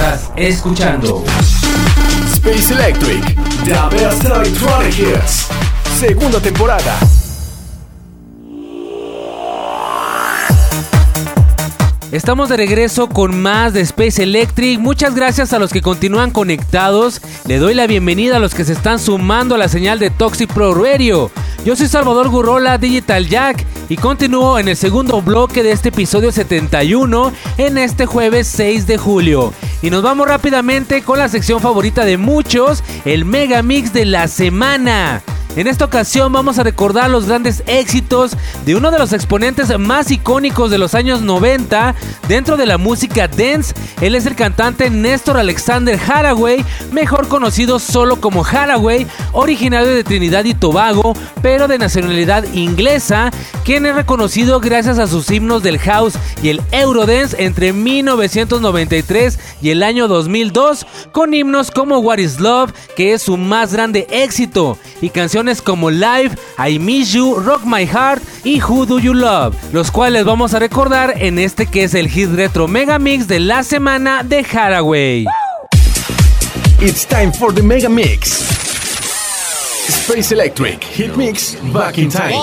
Estás escuchando Space Electric, The Best Electronic Hits, segunda temporada. Estamos de regreso con más de Space Electric. Muchas gracias a los que continúan conectados. Le doy la bienvenida a los que se están sumando a la señal de Toxic Pro Radio. Yo soy Salvador Gurrola, Digital Jack, y continúo en el segundo bloque de este episodio 71 en este jueves 6 de julio. Y nos vamos rápidamente con la sección favorita de muchos, el Mega Mix de la semana. En esta ocasión vamos a recordar los grandes éxitos de uno de los exponentes más icónicos de los años 90 dentro de la música dance. Él es el cantante Néstor Alexander Haraway, mejor conocido solo como Haraway, originario de Trinidad y Tobago, pero de nacionalidad inglesa, quien es reconocido gracias a sus himnos del house y el Eurodance entre 1993 y el año 2002, con himnos como What is Love, que es su más grande éxito, y canciones como Live, I Miss You, Rock My Heart y Who Do You Love, los cuales vamos a recordar en este que es el hit retro mega mix de la semana de Haraway. It's time for the mega mix. Space Electric Hit Mix Back in Time.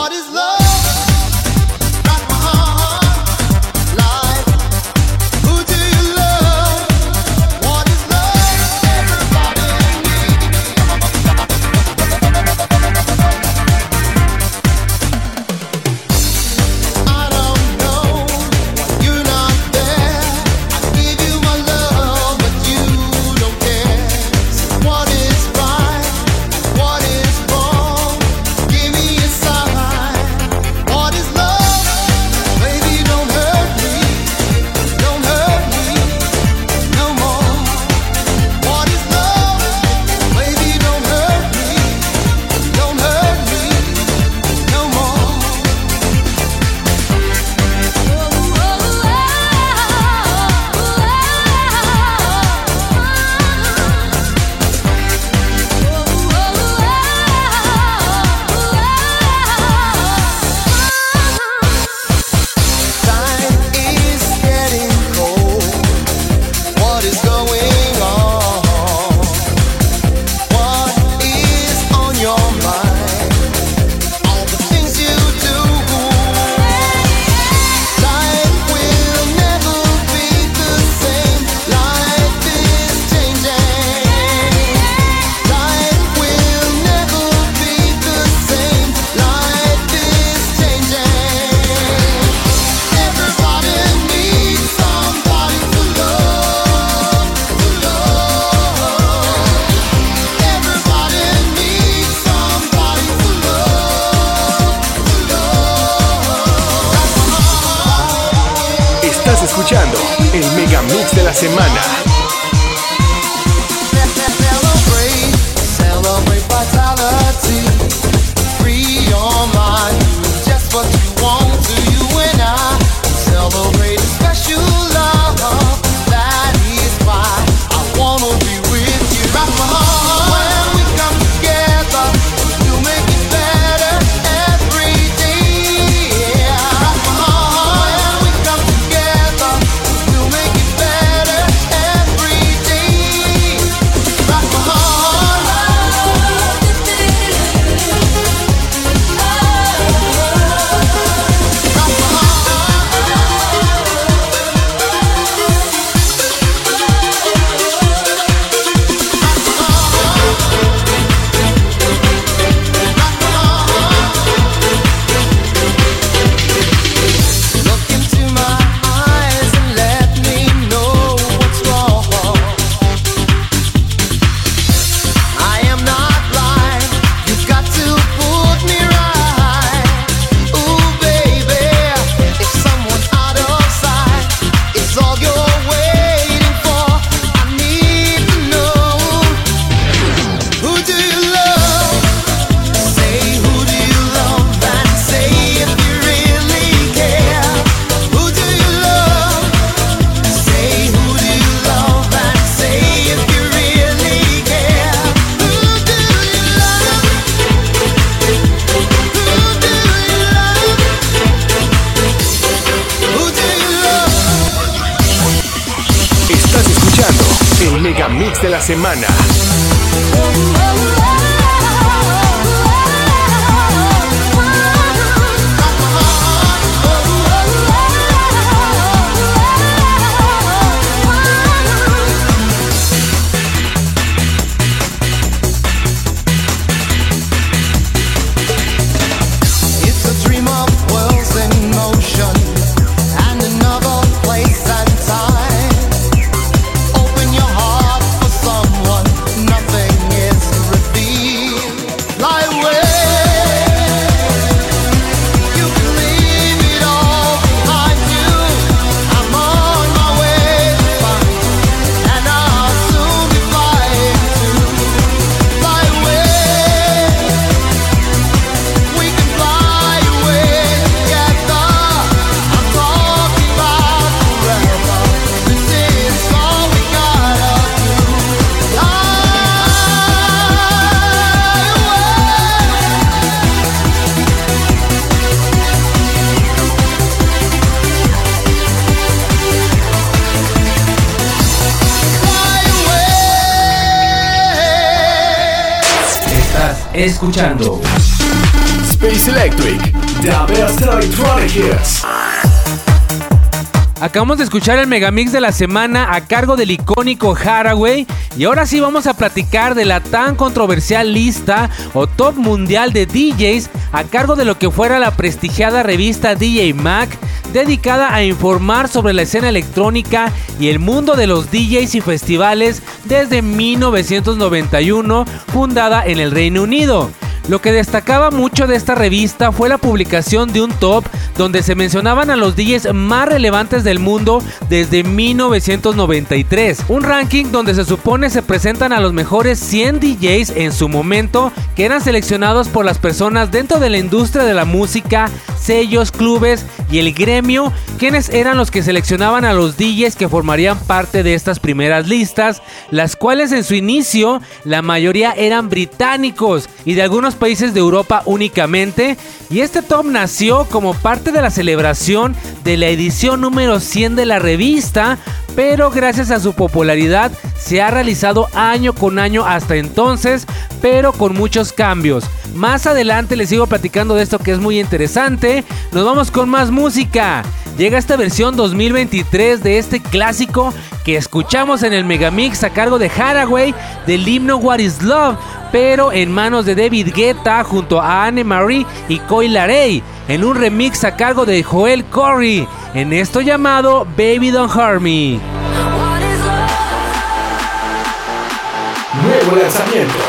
Escuchando Space Electric, the best electronic hits. Acabamos de escuchar el megamix de la semana a cargo del icónico Haraway y ahora sí vamos a platicar de la tan controversial lista o top mundial de DJs a cargo de lo que fuera la prestigiada revista DJ Mag dedicada a informar sobre la escena electrónica y el mundo de los DJs y festivales desde 1991, fundada en el Reino Unido. Lo que destacaba mucho de esta revista fue la publicación de un top donde se mencionaban a los DJs más relevantes del mundo desde 1993. Un ranking donde se supone se presentan a los mejores 100 DJs en su momento que eran seleccionados por las personas dentro de la industria de la música, sellos, clubes y el gremio, quienes eran los que seleccionaban a los DJs que formarían parte de estas primeras listas, las cuales en su inicio la mayoría eran británicos y de algunos países de Europa únicamente, y este top nació como parte de la celebración de la edición número 100 de la revista, pero gracias a su popularidad se ha realizado año con año hasta entonces, pero con muchos cambios. Más adelante les sigo platicando de esto que es muy interesante. Nos vamos con más música. Llega esta versión 2023 de este clásico que escuchamos en el Megamix a cargo de Haraway del himno What is Love, pero en manos de David Guetta junto a Anne Marie y Coy Larey en un remix a cargo de Joel Corey en esto llamado Baby Don't Hurt Me. Nuevo lanzamiento.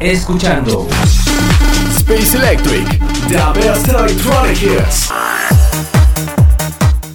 Escuchando. Space Electric, the best electronic hits.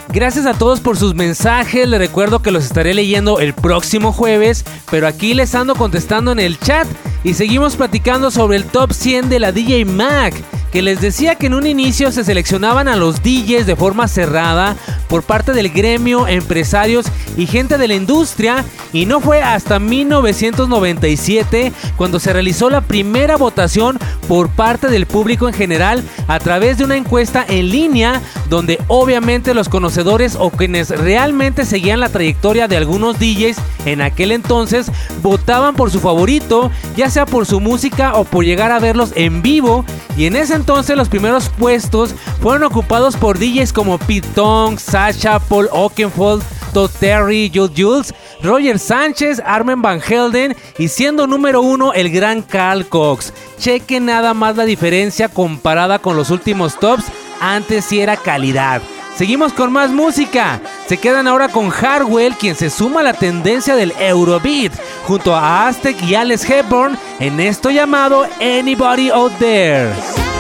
Gracias a todos por sus mensajes, les recuerdo que los estaré leyendo el próximo jueves, pero aquí les ando contestando en el chat y seguimos platicando sobre el top 100 de la DJ Mac que les decía que en un inicio se seleccionaban a los DJs de forma cerrada por parte del gremio, empresarios y gente de la industria y no fue hasta 1997 cuando se realizó la primera votación por parte del público en general a través de una encuesta en línea donde obviamente los conocedores o quienes realmente seguían la trayectoria de algunos DJs en aquel entonces votaban por su favorito, ya sea por su música o por llegar a verlos en vivo y en ese entonces los primeros puestos fueron ocupados por DJs como Pete Tong, Sasha, Paul Oakenfold, Todd Terry, Jules Jules, Roger Sánchez, Armen Van Helden y siendo número uno el gran Carl Cox. Cheque nada más la diferencia comparada con los últimos tops, antes sí era calidad. Seguimos con más música. Se quedan ahora con Harwell, quien se suma a la tendencia del Eurobeat, junto a Aztec y Alex Hepburn en esto llamado Anybody Out There.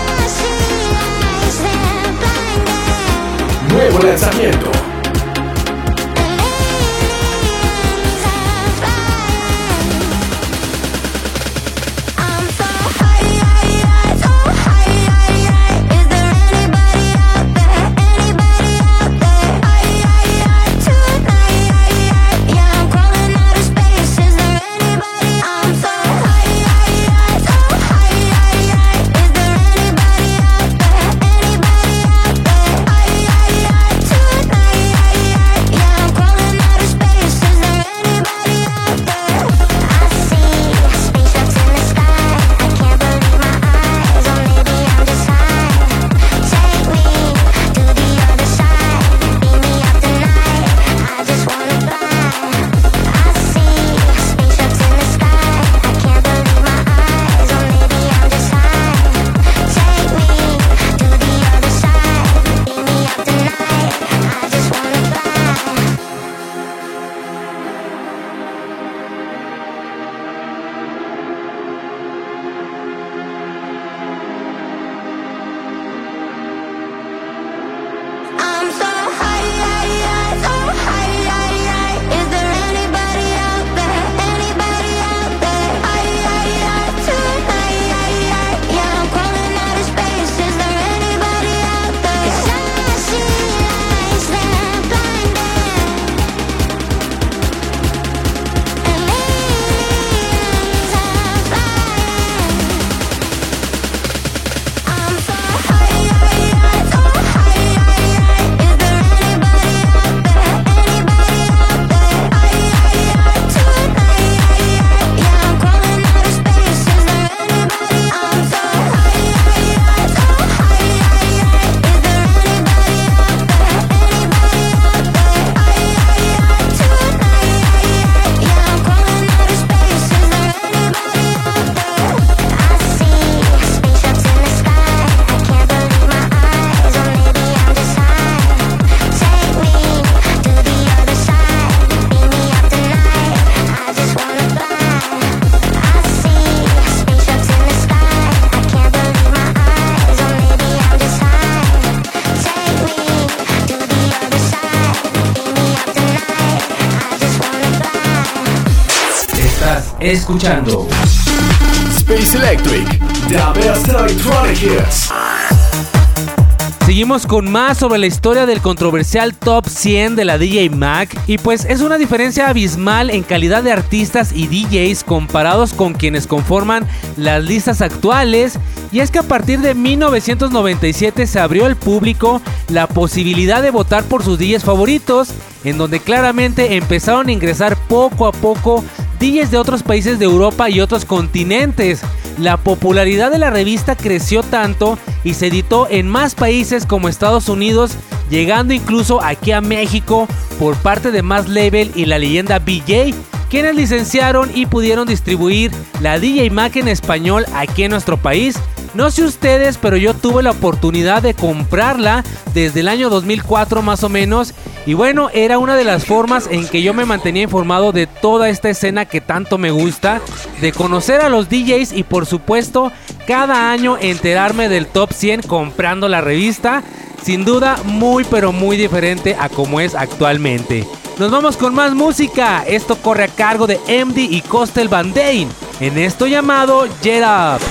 Nuevo lanzamiento. Escuchando. Space Electric, the best electronic hits. Seguimos con más sobre la historia del controversial Top 100 de la DJ Mac. Y pues es una diferencia abismal en calidad de artistas y DJs comparados con quienes conforman las listas actuales. Y es que a partir de 1997 se abrió al público la posibilidad de votar por sus DJs favoritos en donde claramente empezaron a ingresar poco a poco DJs de otros países de Europa y otros continentes. La popularidad de la revista creció tanto y se editó en más países como Estados Unidos, llegando incluso aquí a México por parte de Más Label y la leyenda BJ, quienes licenciaron y pudieron distribuir la DJ Mac en español aquí en nuestro país. No sé ustedes, pero yo tuve la oportunidad de comprarla desde el año 2004 más o menos Y bueno, era una de las formas en que yo me mantenía informado de toda esta escena que tanto me gusta, de conocer a los DJs y por supuesto cada año enterarme del top 100 comprando la revista. Sin duda muy pero muy diferente a como es actualmente. Nos vamos con más música. Esto corre a cargo de MD y Costel Van Dane en esto llamado Jet Up.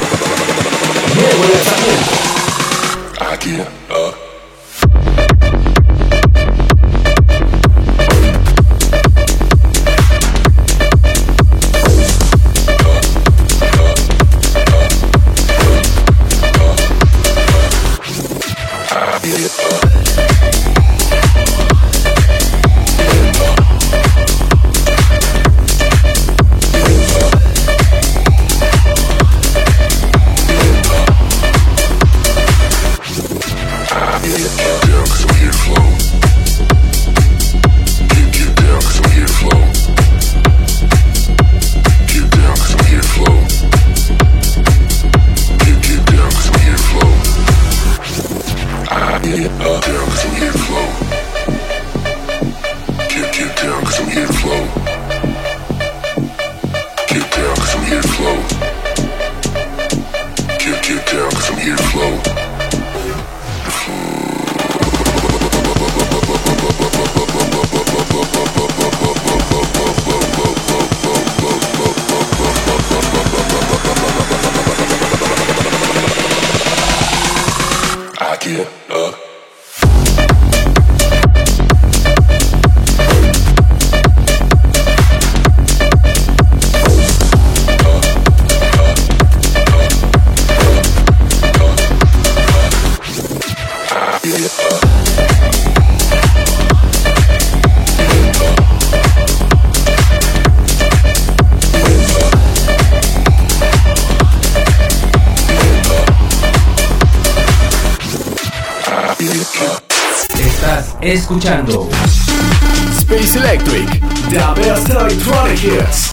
Escuchando Space Electric, The Best Electronic Hits.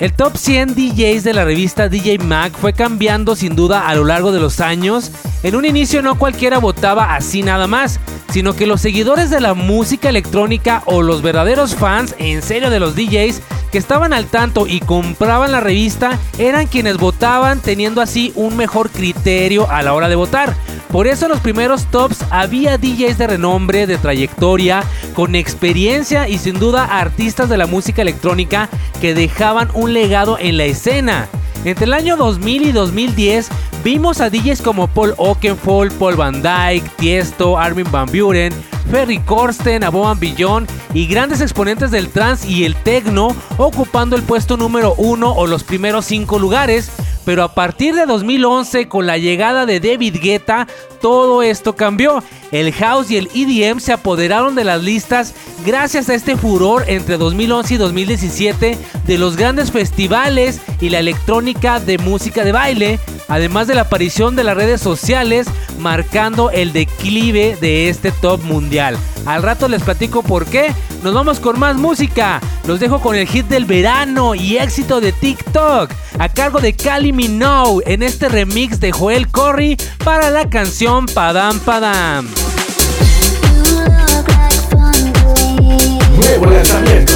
El top 100 DJs de la revista DJ Mag fue cambiando sin duda a lo largo de los años. En un inicio no cualquiera votaba así nada más, sino que los seguidores de la música electrónica o los verdaderos fans en serio de los DJs que estaban al tanto y compraban la revista eran quienes votaban teniendo así un mejor criterio a la hora de votar. Por eso en los primeros tops había DJs de renombre, de trayectoria, con experiencia y sin duda artistas de la música electrónica que dejaban un legado en la escena. Entre el año 2000 y 2010 vimos a DJs como Paul Oakenfold, Paul Van Dyke, Tiesto, Armin Van Buren, Ferry Corsten, Aboban Billon y grandes exponentes del trance y el techno ocupando el puesto número uno o los primeros cinco lugares pero a partir de 2011, con la llegada de David Guetta, todo esto cambió. El house y el EDM se apoderaron de las listas gracias a este furor entre 2011 y 2017 de los grandes festivales y la electrónica de música de baile, además de la aparición de las redes sociales marcando el declive de este top mundial. Al rato les platico por qué. Nos vamos con más música. Los dejo con el hit del verano y éxito de TikTok a cargo de Cali Minogue en este remix de Joel Corry para la canción Padam Padam. Nuevo lanzamiento.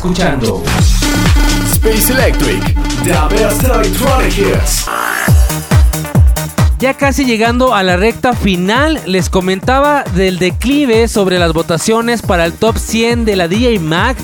Escuchando Space Electric, the best electronic hits. Ya casi llegando a la recta final, les comentaba del declive sobre las votaciones para el top 100 de la DJ Mag,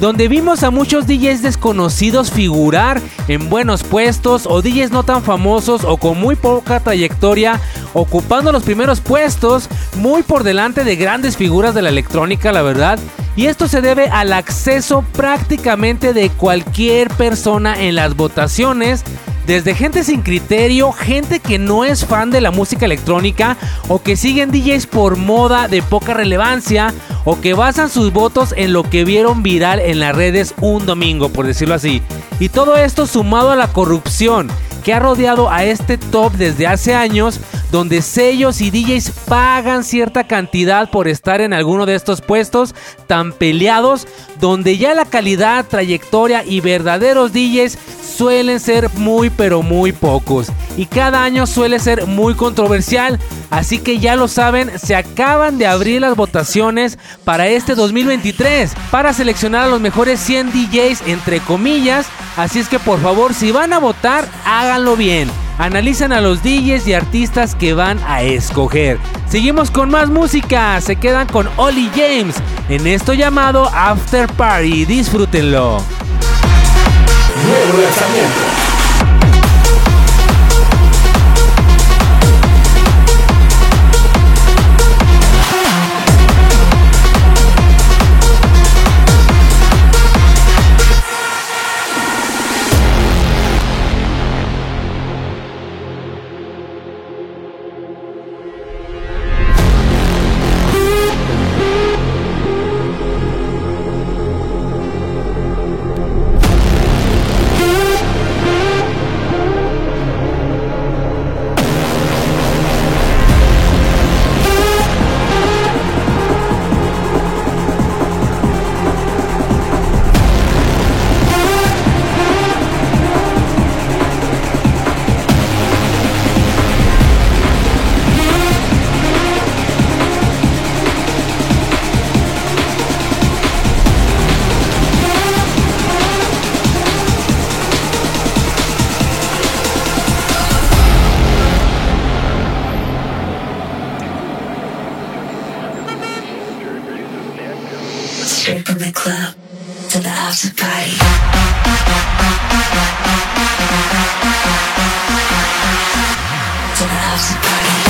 donde vimos a muchos DJs desconocidos figurar en buenos puestos o DJs no tan famosos o con muy poca trayectoria ocupando los primeros puestos, muy por delante de grandes figuras de la electrónica, la verdad. Y esto se debe al acceso prácticamente de cualquier persona en las votaciones desde gente sin criterio, gente que no es fan de la música electrónica o que siguen DJs por moda de poca relevancia o que basan sus votos en lo que vieron viral en las redes un domingo, por decirlo así. Y todo esto sumado a la corrupción que ha rodeado a este top desde hace años, donde sellos y DJs pagan cierta cantidad por estar en alguno de estos puestos tan peleados, donde ya la calidad, trayectoria y verdaderos DJs suelen ser muy pero muy pocos. Y cada año suele ser muy controversial, así que ya lo saben, se acaban de abrir las votaciones para este 2023 para seleccionar a los mejores 100 DJs entre comillas, así es que por favor si van a votar, háganlo bien analizan a los DJs y artistas que van a escoger. Seguimos con más música, se quedan con Ollie James en esto llamado After Party, disfrútenlo. Nuevo lanzamiento. club to the after party. To the after party.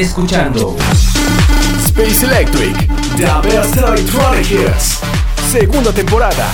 Escuchando Space Electric, The Best Electronic Hits, segunda temporada.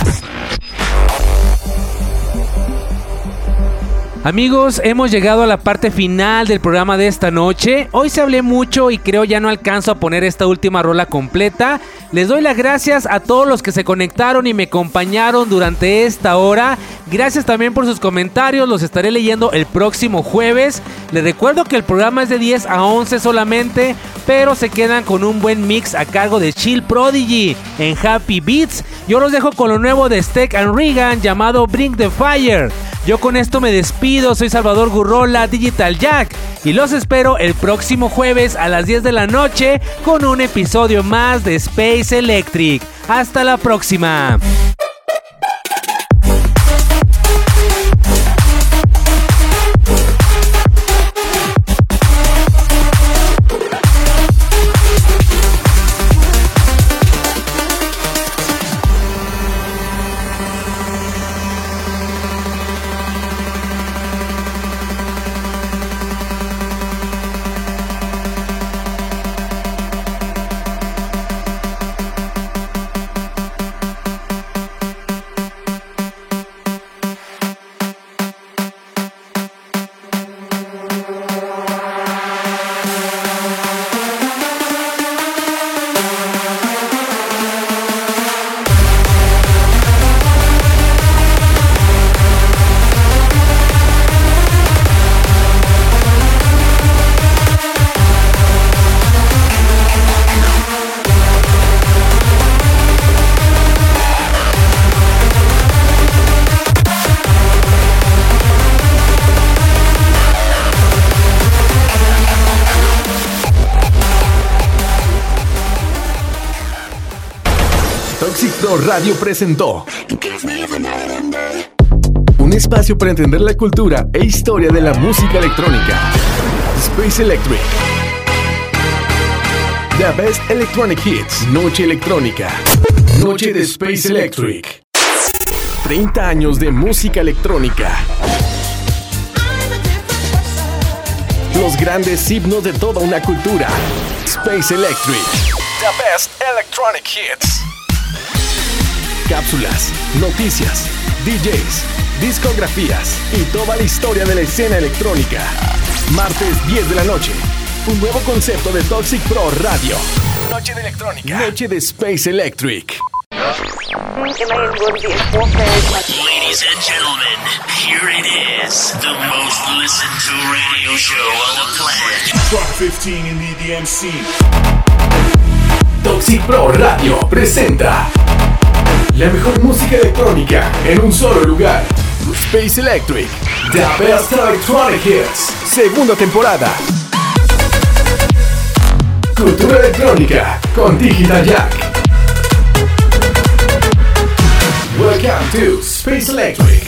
Amigos, hemos llegado a la parte final del programa de esta noche. Hoy se hablé mucho y creo ya no alcanzo a poner esta última rola completa. Les doy las gracias a todos los que se conectaron y me acompañaron durante esta hora. Gracias también por sus comentarios, los estaré leyendo el próximo jueves. Les recuerdo que el programa es de 10 a 11 solamente, pero se quedan con un buen mix a cargo de Chill Prodigy en Happy Beats. Yo los dejo con lo nuevo de Steak and Regan llamado Bring the Fire. Yo con esto me despido, soy Salvador Gurrola, Digital Jack, y los espero el próximo jueves a las 10 de la noche con un episodio más de Space Electric. Hasta la próxima. Radio presentó un espacio para entender la cultura e historia de la música electrónica. Space Electric. The Best Electronic Hits. Noche Electrónica. Noche de Space Electric. 30 años de música electrónica. Los grandes himnos de toda una cultura. Space Electric. The Best Electronic Hits. Cápsulas, noticias, DJs, discografías y toda la historia de la escena electrónica. Martes 10 de la noche. Un nuevo concepto de Toxic Pro Radio. Noche de electrónica. Noche de Space Electric. Ladies and gentlemen, here it is, the most listened to radio show on the planet. Drop 15 in the scene. Toxic Pro Radio presenta la mejor música electrónica en un solo lugar. Space Electric, The Best Electronic Hits, segunda temporada. Cultura electrónica con Digital Jack. Welcome to Space Electric.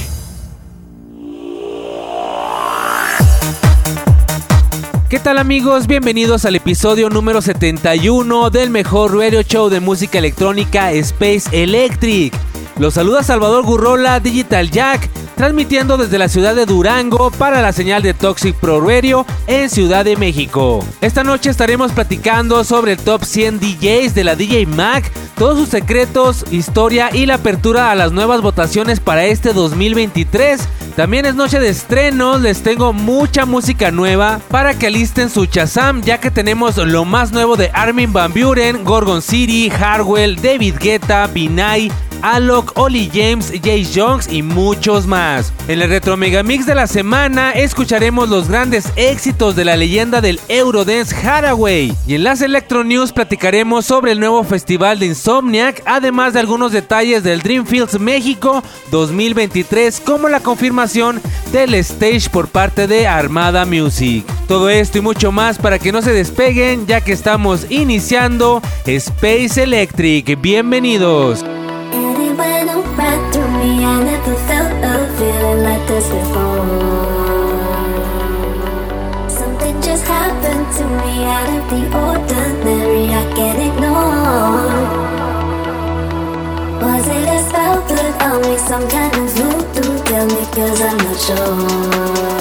¿Qué tal amigos? Bienvenidos al episodio número 71 del mejor radio show de música electrónica Space Electric. Los saluda Salvador Gurrola, Digital Jack, transmitiendo desde la ciudad de Durango para la señal de Toxic Pro Radio en Ciudad de México. Esta noche estaremos platicando sobre el top 100 DJs de la DJ Mac, todos sus secretos, historia y la apertura a las nuevas votaciones para este 2023. También es noche de estrenos, les tengo mucha música nueva para que alisten su Chazam, ya que tenemos lo más nuevo de Armin Van Buren, Gorgon City, Harwell, David Guetta, Binay, Alok, Oli James, Jay Jones y muchos más. En el Retro Mega Mix de la semana escucharemos los grandes éxitos de la leyenda del Eurodance Haraway. Y en las Electro News platicaremos sobre el nuevo festival de Insomniac, además de algunos detalles del Dreamfields México 2023, como la confirmación del stage por parte de Armada Music. Todo esto y mucho más para que no se despeguen, ya que estamos iniciando Space Electric. Bienvenidos. This before. Something just happened to me out of the ordinary. I can't ignore. Was it a spell put on me? Some kind of voodoo? Tell me, cause I'm not sure.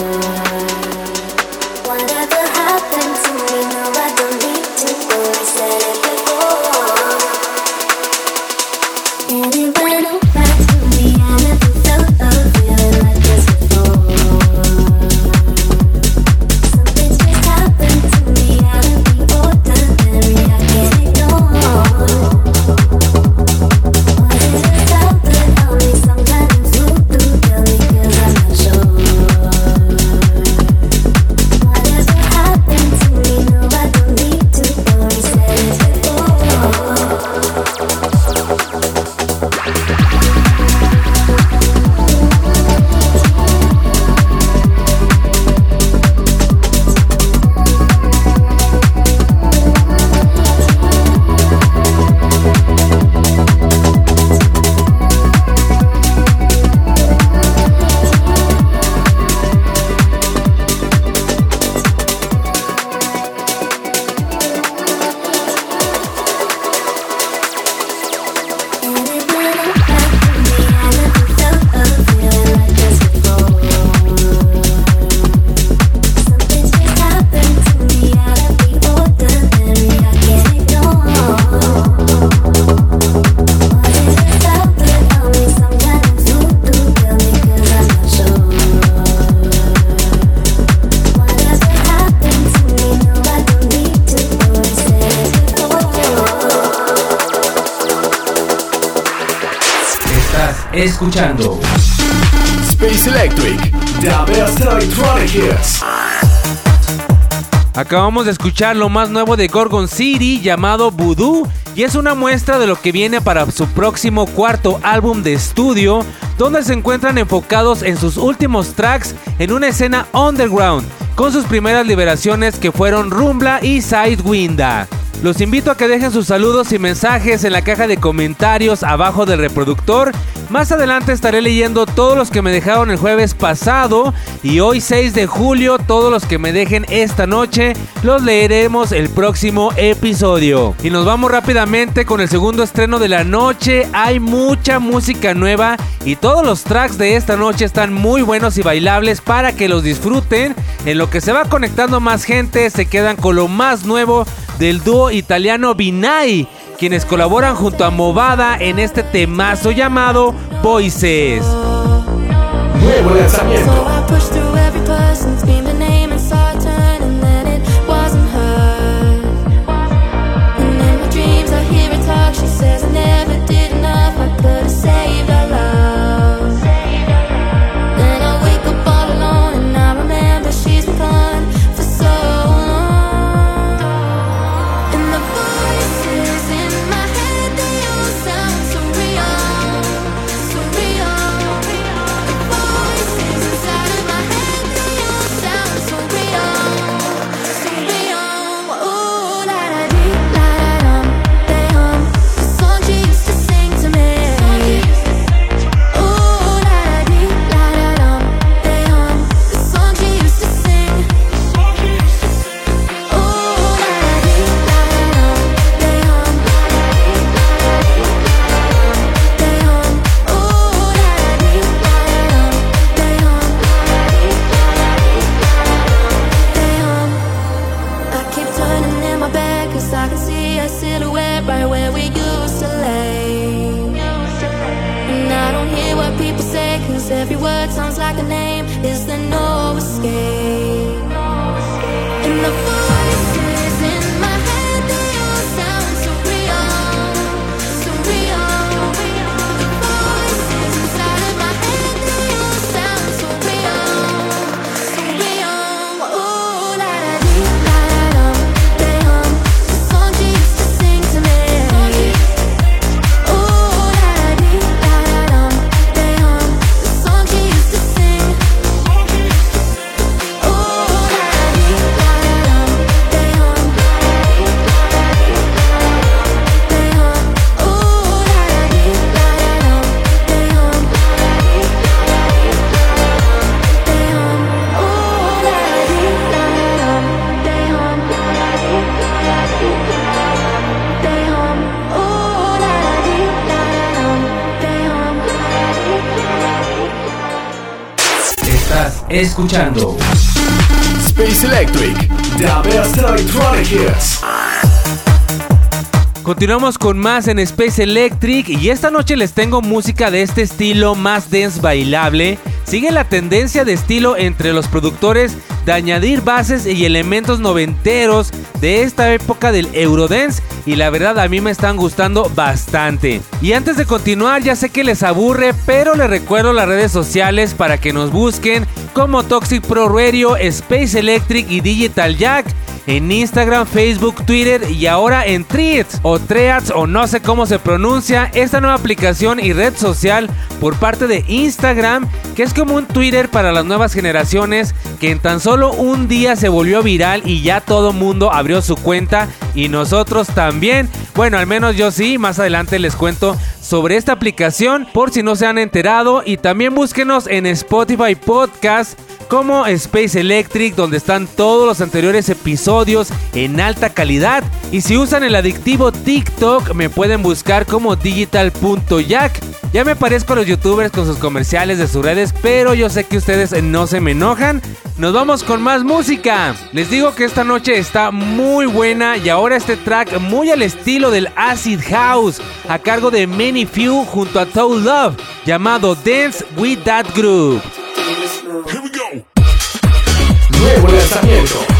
Escuchando Space Electric, The Best Electronic Hits. Acabamos de escuchar lo más nuevo de Gorgon City llamado Voodoo y es una muestra de lo que viene para su próximo cuarto álbum de estudio donde se encuentran enfocados en sus últimos tracks en una escena underground con sus primeras liberaciones que fueron Rumbla y Sidewinda. Los invito a que dejen sus saludos y mensajes en la caja de comentarios abajo del reproductor. Más adelante estaré leyendo todos los que me dejaron el jueves pasado y hoy 6 de julio todos los que me dejen esta noche los leeremos el próximo episodio. Y nos vamos rápidamente con el segundo estreno de la noche. Hay mucha música nueva y todos los tracks de esta noche están muy buenos y bailables para que los disfruten. En lo que se va conectando más gente se quedan con lo más nuevo del dúo italiano Binai, quienes colaboran junto a Movada en este temazo llamado Voices. Escuchando Space Electric. The best electronic hits. Continuamos con más en Space Electric y esta noche les tengo música de este estilo más dance bailable. Sigue la tendencia de estilo entre los productores de añadir bases y elementos noventeros de esta época del Eurodance y la verdad a mí me están gustando bastante. Y antes de continuar ya sé que les aburre, pero les recuerdo las redes sociales para que nos busquen como Toxic Pro Radio, Space Electric y Digital Jack en Instagram, Facebook, Twitter y ahora en Threads o Threads o no sé cómo se pronuncia esta nueva aplicación y red social por parte de Instagram que es como un Twitter para las nuevas generaciones que en tan solo un día se volvió viral y ya todo mundo abrió su cuenta y nosotros también. Bueno, al menos yo sí, más adelante les cuento sobre esta aplicación por si no se han enterado y también búsquenos en Spotify Podcast como Space Electric, donde están todos los anteriores episodios en alta calidad. Y si usan el adictivo TikTok, me pueden buscar como digital.jack. Ya me parezco a los youtubers con sus comerciales de sus redes, pero yo sé que ustedes no se me enojan. Nos vamos con más música. Les digo que esta noche está muy buena y ahora este track muy al estilo del Acid House, a cargo de Many Few junto a Toe Love, llamado Dance with That Group. Here we go. Nuevo lanzamiento.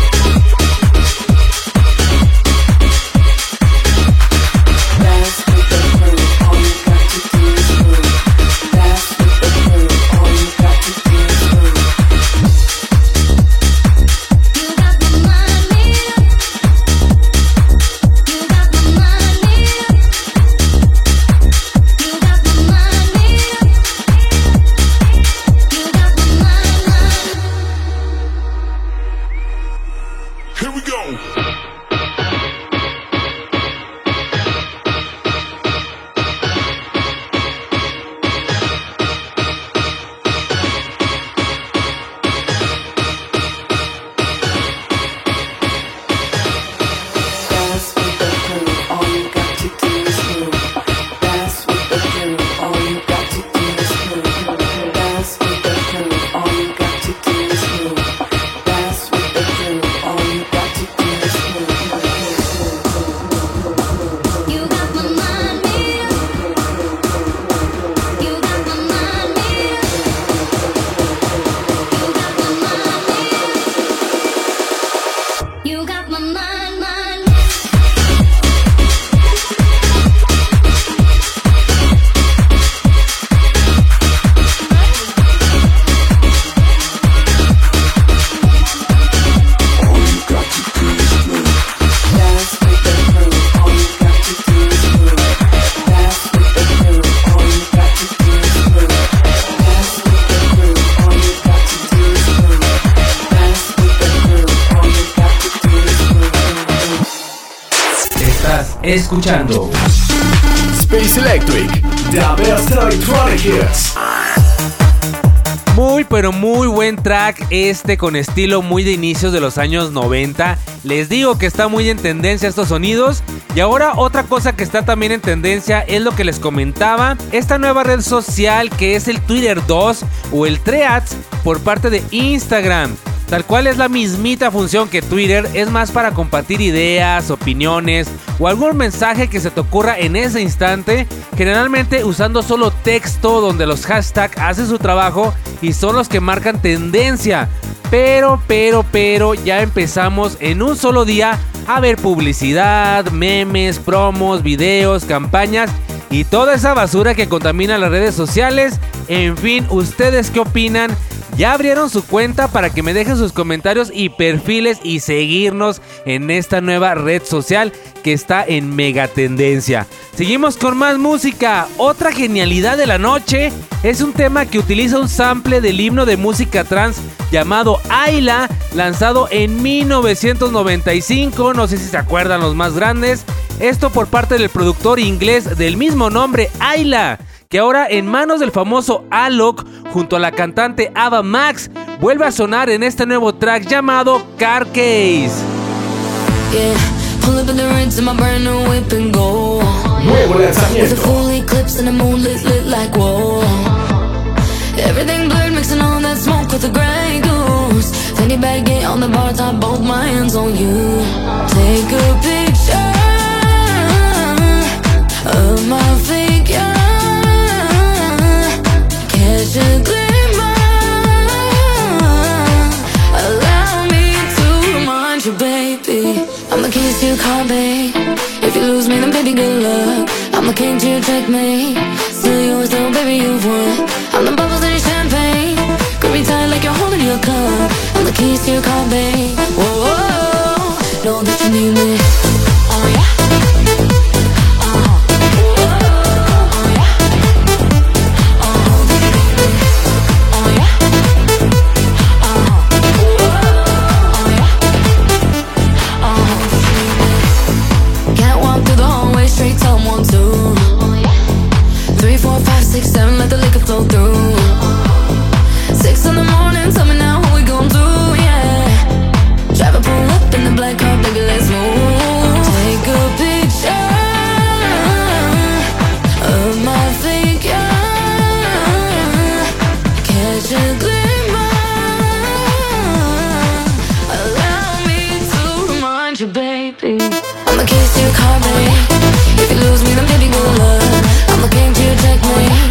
Escuchando Space Electric, the best electronic hits. Muy pero muy buen track este con estilo muy de inicios de los años 90. Les digo que está muy en tendencia estos sonidos. Y ahora otra cosa que está también en tendencia es lo que les comentaba. Esta nueva red social que es el Twitter 2 o el Threads por parte de Instagram. Tal cual es la mismita función que Twitter, es más para compartir ideas, opiniones o algún mensaje que se te ocurra en ese instante, generalmente usando solo texto donde los hashtags hacen su trabajo y son los que marcan tendencia. Pero, pero, pero, ya empezamos en un solo día a ver publicidad, memes, promos, videos, campañas y toda esa basura que contamina las redes sociales. En fin, ¿ustedes qué opinan? Ya abrieron su cuenta para que me dejen sus comentarios y perfiles y seguirnos en esta nueva red social que está en mega tendencia. Seguimos con más música. Otra genialidad de la noche es un tema que utiliza un sample del himno de música trans llamado Ayla, lanzado en 1995. No sé si se acuerdan los más grandes. Esto por parte del productor inglés del mismo nombre, Ayla que ahora en manos del famoso Alok junto a la cantante Ava Max vuelve a sonar en este nuevo track llamado Car Case. Nuevo lanzamiento. Everything blurred, mixing all that smoke with the gray goose. Fanny bag, get on the bar top, both my hands on you. Take a picture of my figure. King to your checkmate. Still yours, though, baby, you've won. I'm the bubbles in your champagne. Grip me tight like you're holding your cup. I'm the keys to your car, babe. Whoa, whoa, whoa. know that you need me. The keys to your car, babe. If you lose me, then baby, good luck. I'm the king to your checkmate.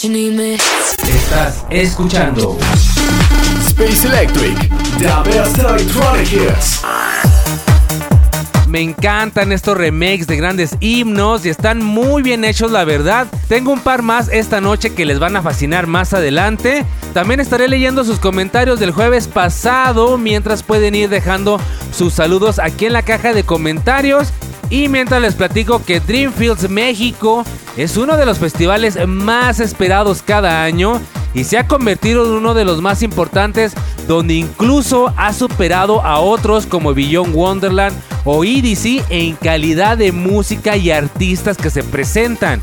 Estás escuchando Space Electric, the best electronic hits. Me encantan estos remakes de grandes himnos y están muy bien hechos, la verdad. Tengo un par más esta noche que les van a fascinar más adelante. También estaré leyendo sus comentarios del jueves pasado mientras pueden ir dejando sus saludos aquí en la caja de comentarios. Y mientras les platico que Dreamfields México es uno de los festivales más esperados cada año y se ha convertido en uno de los más importantes donde incluso ha superado a otros como Beyond Wonderland o EDC en calidad de música y artistas que se presentan.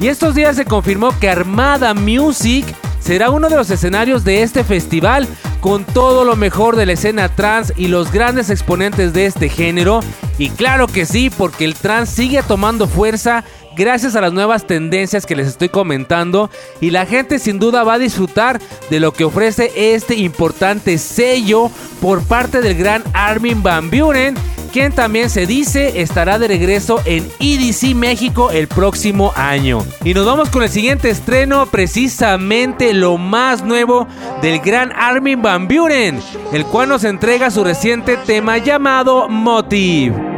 Y estos días se confirmó que Armada Music será uno de los escenarios de este festival con todo lo mejor de la escena trans y los grandes exponentes de este género. Y claro que sí, porque el trans sigue tomando fuerza gracias a las nuevas tendencias que les estoy comentando y la gente sin duda va a disfrutar de lo que ofrece este importante sello por parte del gran Armin Van Buren quien también se dice estará de regreso en EDC México el próximo año. Y nos vamos con el siguiente estreno, precisamente lo más nuevo del gran Armin Van Buren, el cual nos entrega su reciente tema llamado Motive.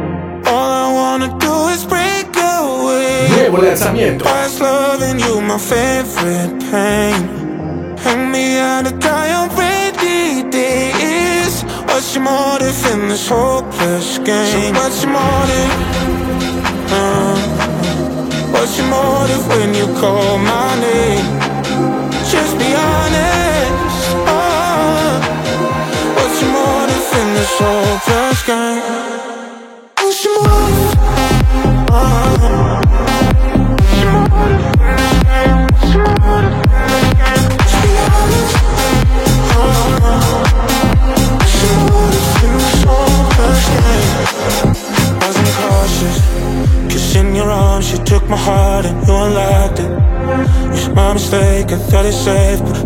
Ready days. What's your motive in this hopeless game? So what's your motive? Uh, what's your motive when you call my name? Just be honest. Uh, what's your motive in this hopeless game? What's your motive? Uh,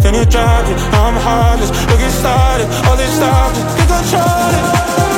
then you dropped it. I'm heartless. Look, it started, all this it. You control it.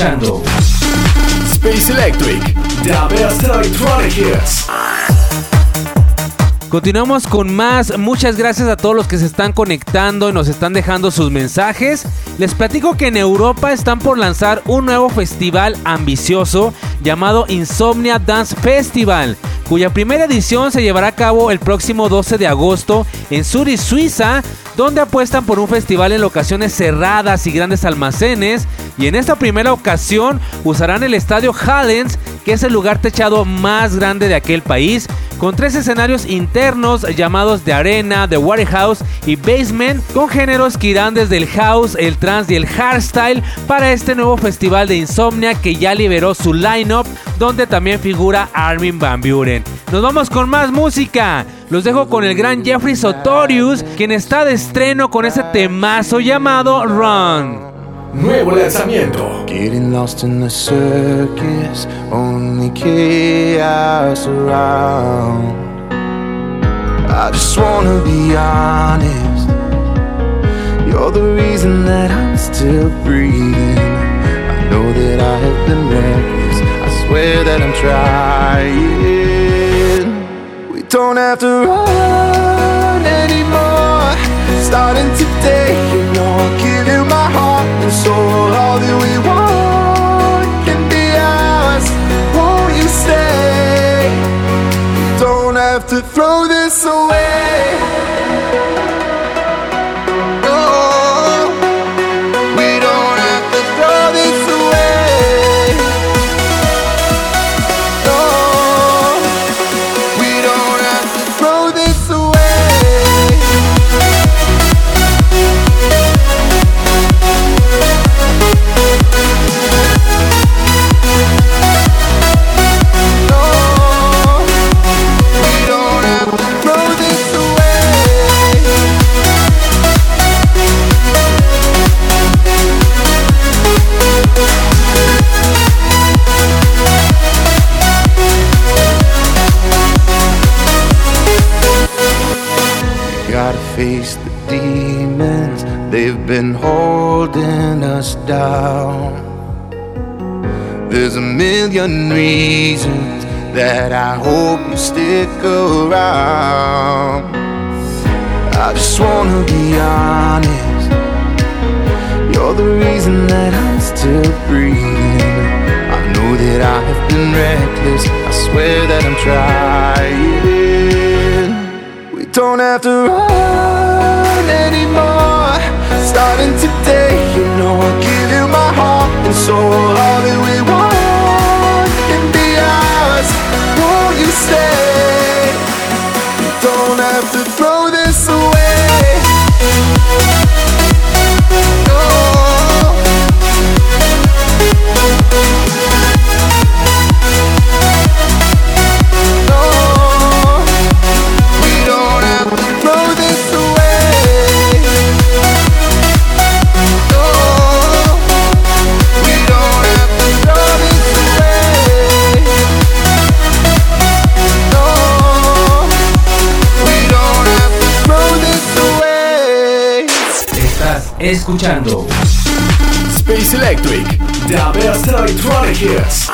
Escuchando Space Electric. The best electronic hits. Continuamos con más. Muchas gracias a todos los que se están conectando y nos están dejando sus mensajes. Les platico que en Europa están por lanzar un nuevo festival ambicioso llamado Insomnia Dance Festival, cuya primera edición se llevará a cabo el próximo 12 de agosto en Zurich, Suiza, donde apuestan por un festival en locaciones cerradas y grandes almacenes. Y en esta primera ocasión usarán el estadio Hallens, que es el lugar techado más grande de aquel país, con tres escenarios internos llamados de arena, de warehouse y basement, con géneros que irán desde el house, el trance y el hardstyle para este nuevo festival de insomnia que ya liberó su lineup, donde también figura Armin Van Buren. Nos vamos con más música. Los dejo con el gran Jeffrey Sotorius, quien está de estreno con ese temazo llamado Run. Nuevo lanzamiento. Getting lost in the circus, only chaos around. I just wanna be honest. You're the reason that I'm still breathing. I know that I have been reckless. I swear that I'm trying. We don't have to run anymore. Starting today, you know I'll throw this away. Been holding us down. There's a million reasons that I hope you stick around. I just wanna be honest. You're the reason that I'm still breathing. I know getting reckless. I swear that I'm trying. Don't have to run anymore. Starting today, you know I'll give you my heart and soul. All that we want can be ours. Won't you stay? You don't have to throw this away. Escuchando Space Electric, the best electronic hits.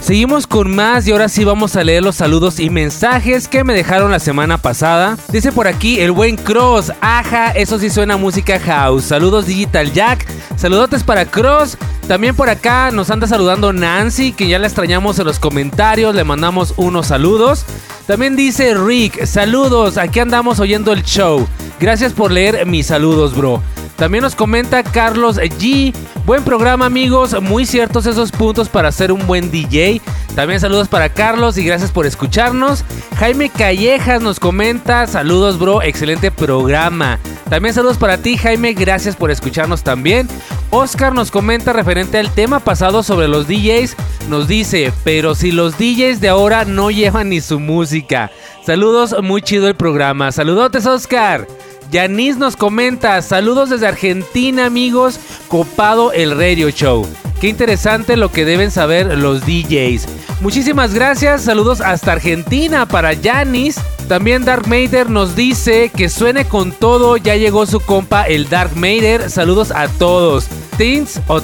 Seguimos con más y ahora sí vamos a leer los saludos y mensajes que me dejaron la semana pasada. Dice por aquí el buen Cross, aja, eso sí suena música house. Saludos Digital Jack, saludotes para Cross. También por acá nos anda saludando Nancy, que ya la extrañamos en los comentarios, le mandamos unos saludos. También dice Rick, saludos, aquí andamos oyendo el show. Gracias por leer mis saludos, bro. También nos comenta Carlos G. Buen programa amigos, muy ciertos esos puntos para ser un buen DJ. También saludos para Carlos y gracias por escucharnos. Jaime Callejas nos comenta, saludos bro, excelente programa. También saludos para ti Jaime, gracias por escucharnos también. Oscar nos comenta referente al tema pasado sobre los DJs, nos dice, pero si los DJs de ahora no llevan ni su música. Saludos, muy chido el programa. Saludotes Oscar. Yanis nos comenta, saludos desde Argentina amigos, copado el radio show. Qué interesante lo que deben saber los DJs. Muchísimas gracias, saludos hasta Argentina para Yanis. También Dark Mater nos dice que suene con todo, ya llegó su compa el Dark Mater, saludos a todos. Tins o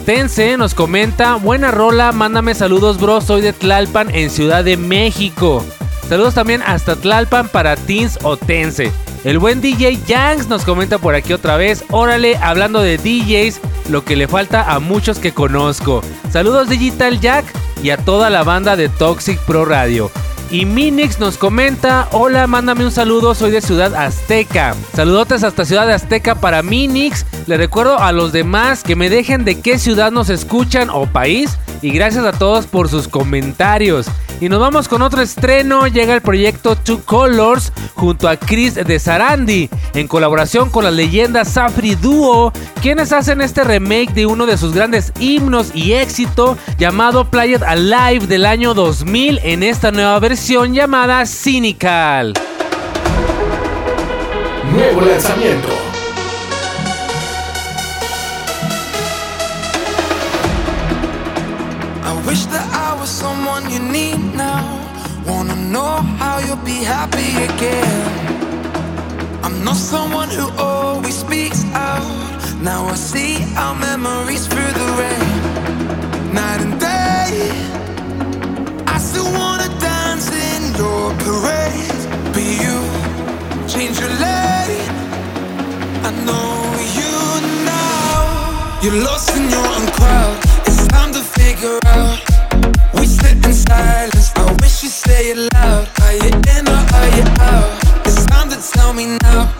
nos comenta, buena rola, mándame saludos bro, soy de Tlalpan en Ciudad de México. Saludos también hasta Tlalpan para Teens Otense. El buen DJ Yanks nos comenta por aquí otra vez. Órale, hablando de DJs, lo que le falta a muchos que conozco. Saludos Digital Jack y a toda la banda de Toxic Pro Radio. Y Minix nos comenta, hola, mándame un saludo, soy de Ciudad Azteca. Saludotes hasta Ciudad Azteca para Minix. Le recuerdo a los demás que me dejen de qué ciudad nos escuchan o país. Y gracias a todos por sus comentarios. Y nos vamos con otro estreno. Llega el proyecto Two Colors junto a Chris de Sarandi. En colaboración con la leyenda Safri Duo. Quienes hacen este remake de uno de sus grandes himnos y éxito. Llamado Play It Alive del año 2000. En esta nueva versión llamada Cynical. Nuevo lanzamiento. Need now. Wanna know how you'll be happy again. I'm not someone who always speaks out. Now I see our memories through the rain. Night and day. I still wanna dance in your parade. But you change your lane. I know you now. You're lost in your own crowd. It's time to figure out. Silence. I wish you'd say it loud. Are you in or are you out? It's time to tell me now.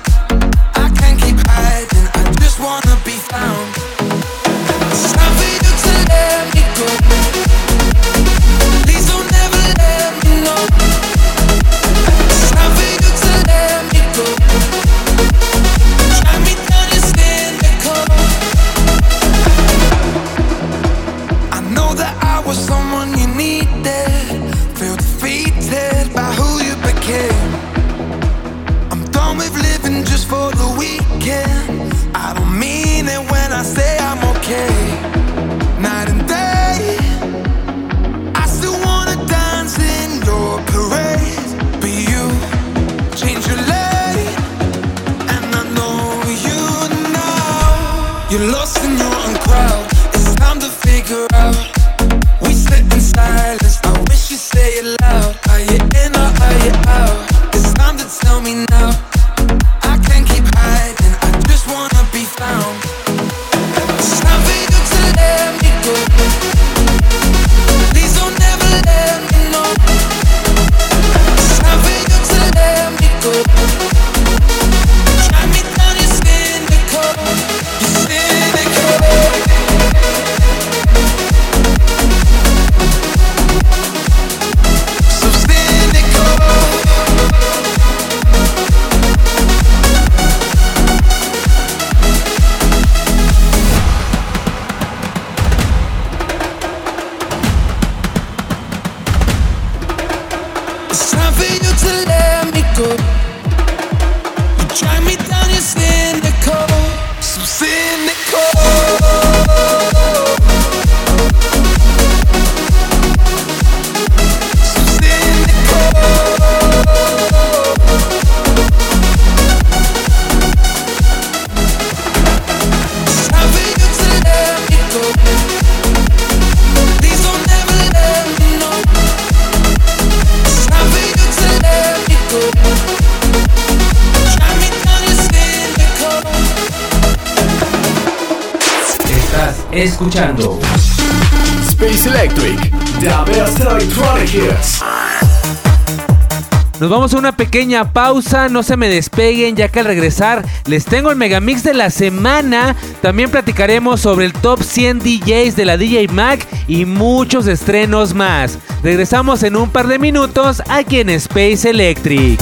Pausa, no se me despeguen ya que al regresar les tengo el megamix de la semana. También platicaremos sobre el top 100 DJs de la DJ Mag y muchos estrenos más. Regresamos en un par de minutos aquí en Space Electric.